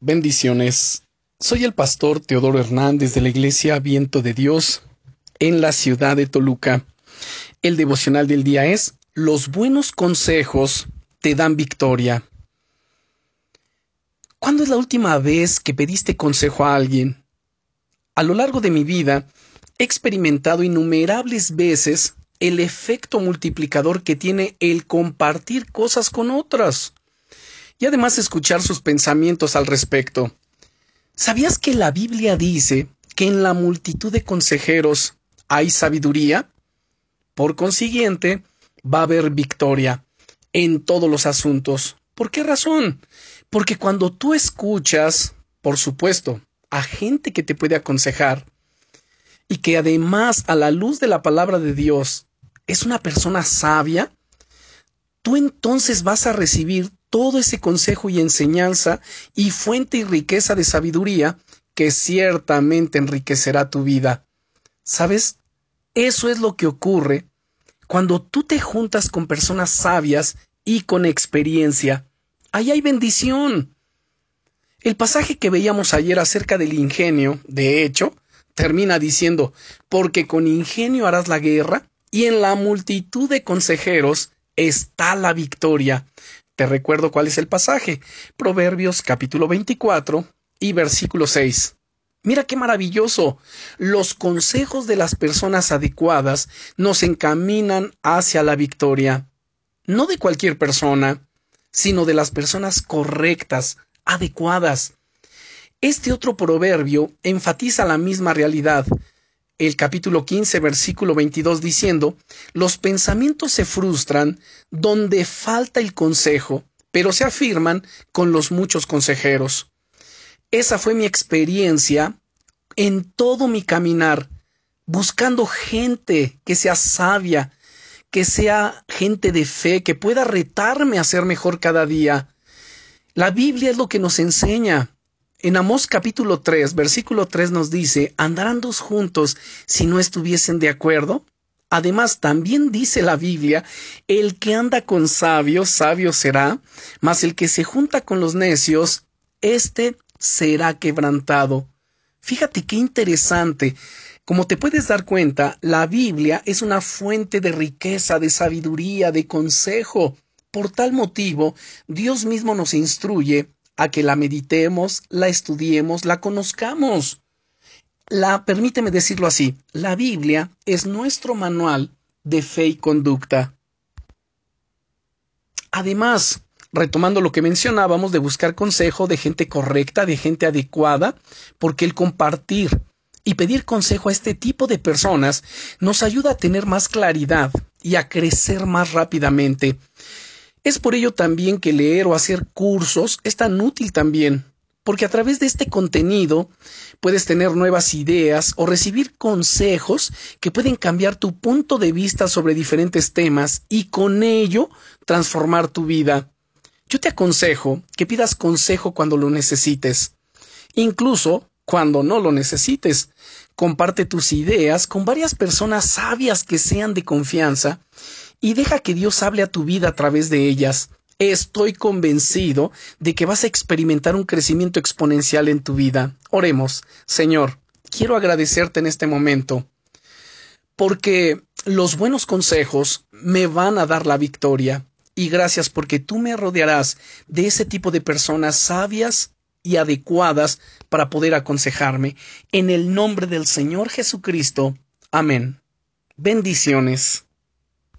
Bendiciones. Soy el pastor Teodoro Hernández de la Iglesia Viento de Dios en la ciudad de Toluca. El devocional del día es Los buenos consejos te dan victoria. ¿Cuándo es la última vez que pediste consejo a alguien? A lo largo de mi vida he experimentado innumerables veces el efecto multiplicador que tiene el compartir cosas con otras y además escuchar sus pensamientos al respecto. ¿Sabías que la Biblia dice que en la multitud de consejeros hay sabiduría? Por consiguiente, va a haber victoria en todos los asuntos. ¿Por qué razón? Porque cuando tú escuchas, por supuesto, a gente que te puede aconsejar, y que además a la luz de la palabra de Dios es una persona sabia, tú entonces vas a recibir todo ese consejo y enseñanza y fuente y riqueza de sabiduría que ciertamente enriquecerá tu vida. ¿Sabes? Eso es lo que ocurre cuando tú te juntas con personas sabias y con experiencia. Ahí hay bendición. El pasaje que veíamos ayer acerca del ingenio, de hecho, termina diciendo, porque con ingenio harás la guerra, y en la multitud de consejeros está la victoria. Te recuerdo cuál es el pasaje. Proverbios capítulo 24 y versículo 6. Mira qué maravilloso. Los consejos de las personas adecuadas nos encaminan hacia la victoria. No de cualquier persona, sino de las personas correctas, adecuadas. Este otro proverbio enfatiza la misma realidad el capítulo 15, versículo 22, diciendo, Los pensamientos se frustran donde falta el consejo, pero se afirman con los muchos consejeros. Esa fue mi experiencia en todo mi caminar, buscando gente que sea sabia, que sea gente de fe, que pueda retarme a ser mejor cada día. La Biblia es lo que nos enseña. En Amós capítulo 3, versículo 3 nos dice, ¿andarán dos juntos si no estuviesen de acuerdo? Además, también dice la Biblia, el que anda con sabios, sabio será, mas el que se junta con los necios, éste será quebrantado. Fíjate qué interesante. Como te puedes dar cuenta, la Biblia es una fuente de riqueza, de sabiduría, de consejo. Por tal motivo, Dios mismo nos instruye a que la meditemos, la estudiemos, la conozcamos. La, permíteme decirlo así, la Biblia es nuestro manual de fe y conducta. Además, retomando lo que mencionábamos de buscar consejo de gente correcta, de gente adecuada, porque el compartir y pedir consejo a este tipo de personas nos ayuda a tener más claridad y a crecer más rápidamente. Es por ello también que leer o hacer cursos es tan útil también, porque a través de este contenido puedes tener nuevas ideas o recibir consejos que pueden cambiar tu punto de vista sobre diferentes temas y con ello transformar tu vida. Yo te aconsejo que pidas consejo cuando lo necesites, incluso cuando no lo necesites. Comparte tus ideas con varias personas sabias que sean de confianza y deja que Dios hable a tu vida a través de ellas. Estoy convencido de que vas a experimentar un crecimiento exponencial en tu vida. Oremos, Señor, quiero agradecerte en este momento, porque los buenos consejos me van a dar la victoria. Y gracias porque tú me rodearás de ese tipo de personas sabias y adecuadas para poder aconsejarme. En el nombre del Señor Jesucristo. Amén. Bendiciones.